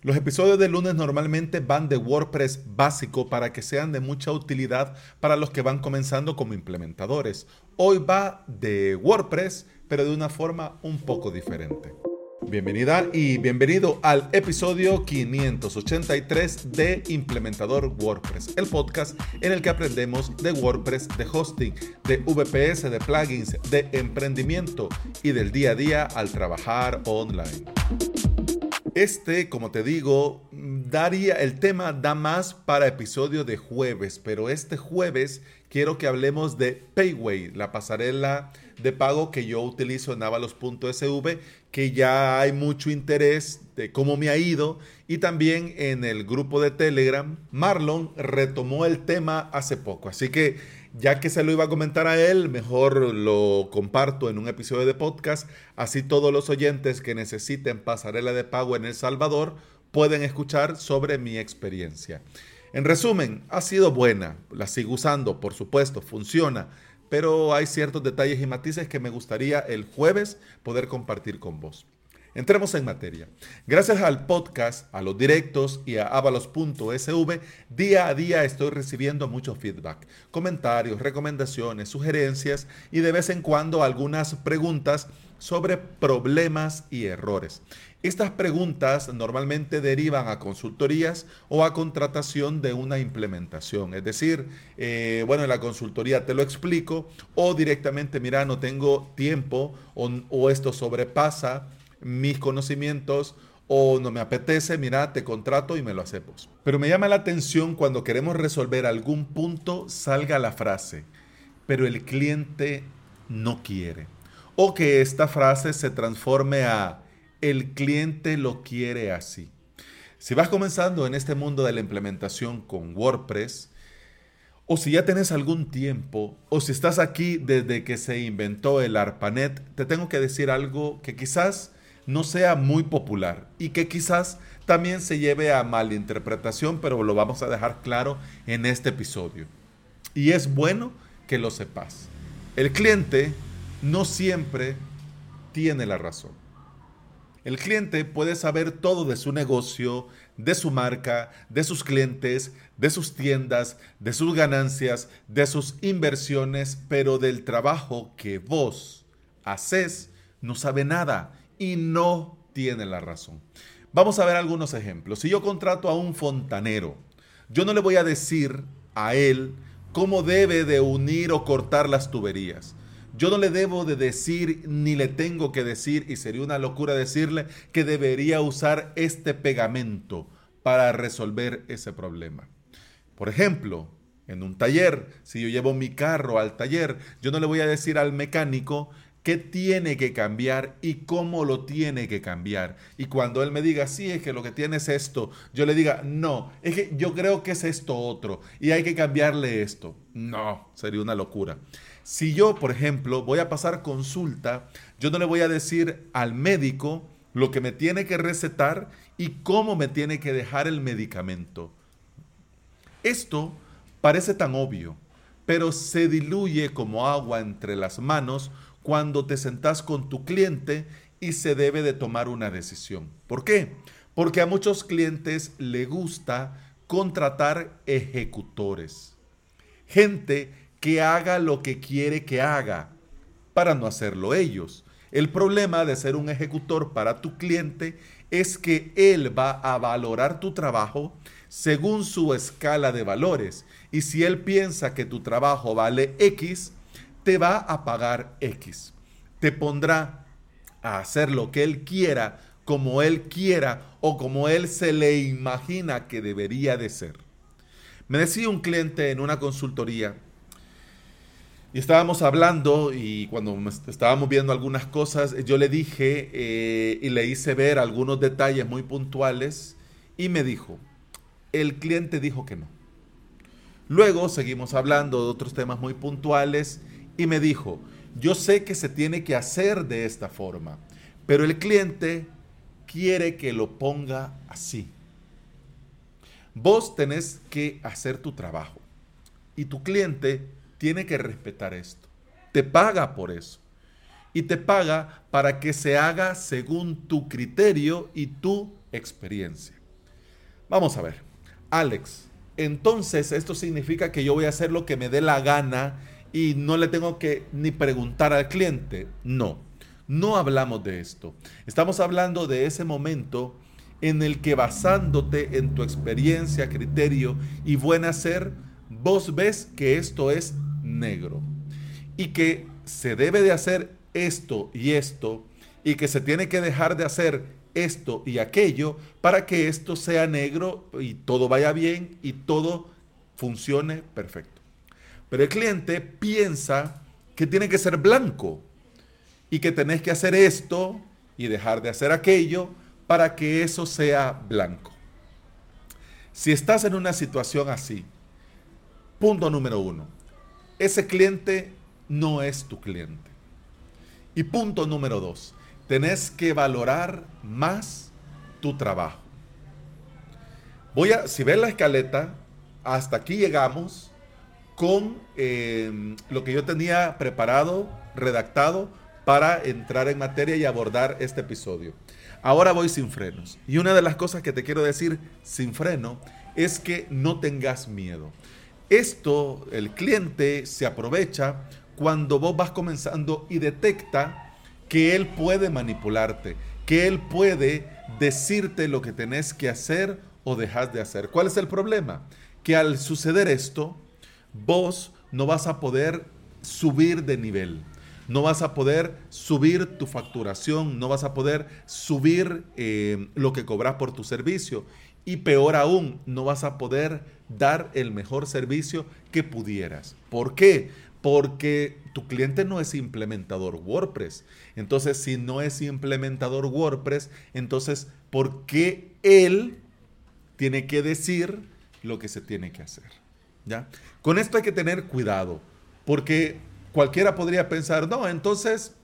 Los episodios de lunes normalmente van de WordPress básico para que sean de mucha utilidad para los que van comenzando como implementadores. Hoy va de WordPress, pero de una forma un poco diferente. Bienvenida y bienvenido al episodio 583 de Implementador WordPress, el podcast en el que aprendemos de WordPress, de hosting, de VPS, de plugins, de emprendimiento y del día a día al trabajar online. Este, como te digo, daría el tema da más para episodio de jueves, pero este jueves quiero que hablemos de Payway, la pasarela de pago que yo utilizo en avalos.sv, que ya hay mucho interés de cómo me ha ido y también en el grupo de Telegram Marlon retomó el tema hace poco, así que ya que se lo iba a comentar a él, mejor lo comparto en un episodio de podcast. Así todos los oyentes que necesiten pasarela de pago en El Salvador pueden escuchar sobre mi experiencia. En resumen, ha sido buena, la sigo usando, por supuesto, funciona, pero hay ciertos detalles y matices que me gustaría el jueves poder compartir con vos. Entremos en materia. Gracias al podcast, a los directos y a avalos.sv, día a día estoy recibiendo mucho feedback, comentarios, recomendaciones, sugerencias y de vez en cuando algunas preguntas sobre problemas y errores. Estas preguntas normalmente derivan a consultorías o a contratación de una implementación. Es decir, eh, bueno, en la consultoría te lo explico o directamente, mira, no tengo tiempo o, o esto sobrepasa mis conocimientos o no me apetece, mira, te contrato y me lo hacemos. Pero me llama la atención cuando queremos resolver algún punto, salga la frase, pero el cliente no quiere. O que esta frase se transforme a, el cliente lo quiere así. Si vas comenzando en este mundo de la implementación con WordPress, o si ya tienes algún tiempo, o si estás aquí desde que se inventó el ARPANET, te tengo que decir algo que quizás no sea muy popular y que quizás también se lleve a malinterpretación, pero lo vamos a dejar claro en este episodio. Y es bueno que lo sepas. El cliente no siempre tiene la razón. El cliente puede saber todo de su negocio, de su marca, de sus clientes, de sus tiendas, de sus ganancias, de sus inversiones, pero del trabajo que vos haces no sabe nada y no tiene la razón. Vamos a ver algunos ejemplos. Si yo contrato a un fontanero, yo no le voy a decir a él cómo debe de unir o cortar las tuberías. Yo no le debo de decir ni le tengo que decir, y sería una locura decirle que debería usar este pegamento para resolver ese problema. Por ejemplo, en un taller, si yo llevo mi carro al taller, yo no le voy a decir al mecánico qué tiene que cambiar y cómo lo tiene que cambiar. Y cuando él me diga, sí, es que lo que tiene es esto, yo le diga, no, es que yo creo que es esto otro y hay que cambiarle esto. No, sería una locura. Si yo, por ejemplo, voy a pasar consulta, yo no le voy a decir al médico lo que me tiene que recetar y cómo me tiene que dejar el medicamento. Esto parece tan obvio, pero se diluye como agua entre las manos cuando te sentás con tu cliente y se debe de tomar una decisión. ¿Por qué? Porque a muchos clientes le gusta contratar ejecutores. Gente que haga lo que quiere que haga para no hacerlo ellos. El problema de ser un ejecutor para tu cliente es que él va a valorar tu trabajo según su escala de valores. Y si él piensa que tu trabajo vale X, te va a pagar X. Te pondrá a hacer lo que Él quiera, como Él quiera o como Él se le imagina que debería de ser. Me decía un cliente en una consultoría, y estábamos hablando y cuando estábamos viendo algunas cosas, yo le dije eh, y le hice ver algunos detalles muy puntuales y me dijo, el cliente dijo que no. Luego seguimos hablando de otros temas muy puntuales y me dijo, yo sé que se tiene que hacer de esta forma, pero el cliente quiere que lo ponga así. Vos tenés que hacer tu trabajo y tu cliente tiene que respetar esto. Te paga por eso. Y te paga para que se haga según tu criterio y tu experiencia. Vamos a ver. Alex, entonces esto significa que yo voy a hacer lo que me dé la gana y no le tengo que ni preguntar al cliente. No, no hablamos de esto. Estamos hablando de ese momento en el que basándote en tu experiencia, criterio y buen hacer, vos ves que esto es negro y que se debe de hacer esto y esto y que se tiene que dejar de hacer esto y aquello para que esto sea negro y todo vaya bien y todo funcione perfecto. Pero el cliente piensa que tiene que ser blanco y que tenés que hacer esto y dejar de hacer aquello para que eso sea blanco. Si estás en una situación así, punto número uno, ese cliente no es tu cliente. Y punto número dos, tenés que valorar más tu trabajo. Voy a, si ves la escaleta, hasta aquí llegamos con eh, lo que yo tenía preparado, redactado para entrar en materia y abordar este episodio. Ahora voy sin frenos. Y una de las cosas que te quiero decir sin freno es que no tengas miedo. Esto, el cliente se aprovecha cuando vos vas comenzando y detecta que él puede manipularte, que él puede decirte lo que tenés que hacer o dejas de hacer. ¿Cuál es el problema? Que al suceder esto, vos no vas a poder subir de nivel no vas a poder subir tu facturación, no vas a poder subir eh, lo que cobras por tu servicio y peor aún, no vas a poder dar el mejor servicio que pudieras. ¿Por qué? Porque tu cliente no es implementador WordPress. Entonces, si no es implementador WordPress, entonces, ¿por qué él tiene que decir lo que se tiene que hacer? Con esto hay que tener cuidado, porque cualquiera podría pensar, no, entonces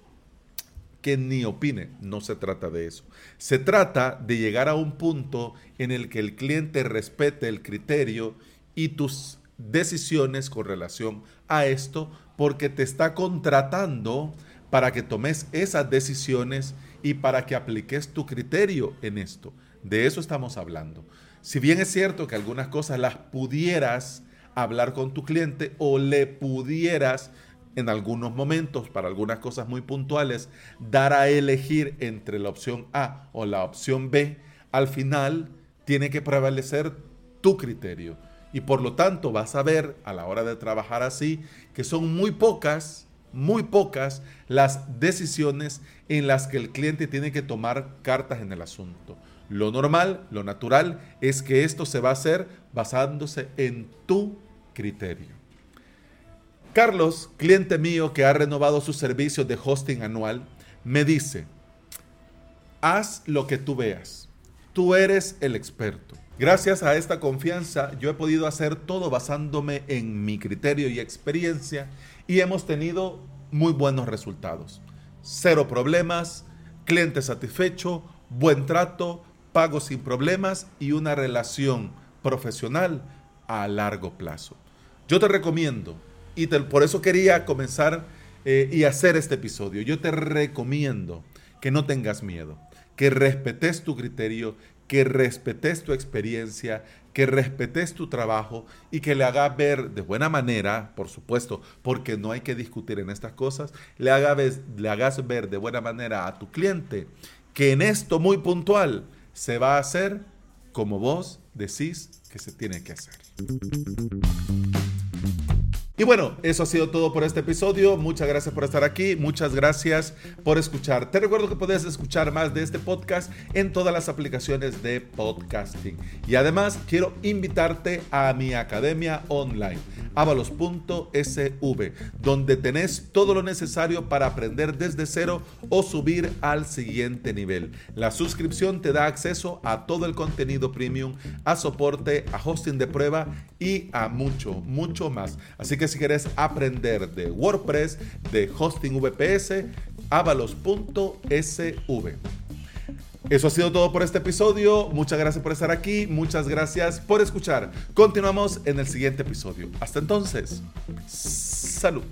que ni opine. No se trata de eso. Se trata de llegar a un punto en el que el cliente respete el criterio y tus decisiones con relación a esto, porque te está contratando para que tomes esas decisiones y para que apliques tu criterio en esto. De eso estamos hablando. Si bien es cierto que algunas cosas las pudieras hablar con tu cliente o le pudieras en algunos momentos, para algunas cosas muy puntuales, dar a elegir entre la opción A o la opción B, al final tiene que prevalecer tu criterio. Y por lo tanto vas a ver a la hora de trabajar así que son muy pocas, muy pocas las decisiones en las que el cliente tiene que tomar cartas en el asunto. Lo normal, lo natural es que esto se va a hacer basándose en tu criterio. Carlos, cliente mío que ha renovado sus servicios de hosting anual, me dice, haz lo que tú veas. Tú eres el experto. Gracias a esta confianza, yo he podido hacer todo basándome en mi criterio y experiencia y hemos tenido muy buenos resultados. Cero problemas, cliente satisfecho, buen trato, pago sin problemas y una relación profesional a largo plazo. Yo te recomiendo y por eso quería comenzar eh, y hacer este episodio. Yo te recomiendo que no tengas miedo, que respetes tu criterio, que respetes tu experiencia, que respetes tu trabajo y que le hagas ver de buena manera, por supuesto, porque no hay que discutir en estas cosas, le hagas ver de buena manera a tu cliente que en esto muy puntual se va a hacer como vos decís que se tiene que hacer. Y bueno, eso ha sido todo por este episodio. Muchas gracias por estar aquí. Muchas gracias por escuchar. Te recuerdo que puedes escuchar más de este podcast en todas las aplicaciones de podcasting. Y además quiero invitarte a mi academia online, avalos.sv, donde tenés todo lo necesario para aprender desde cero o subir al siguiente nivel. La suscripción te da acceso a todo el contenido premium, a soporte, a hosting de prueba y a mucho, mucho más. Así que si quieres aprender de WordPress, de hosting VPS, avalos.sv. Eso ha sido todo por este episodio. Muchas gracias por estar aquí. Muchas gracias por escuchar. Continuamos en el siguiente episodio. Hasta entonces. Salud.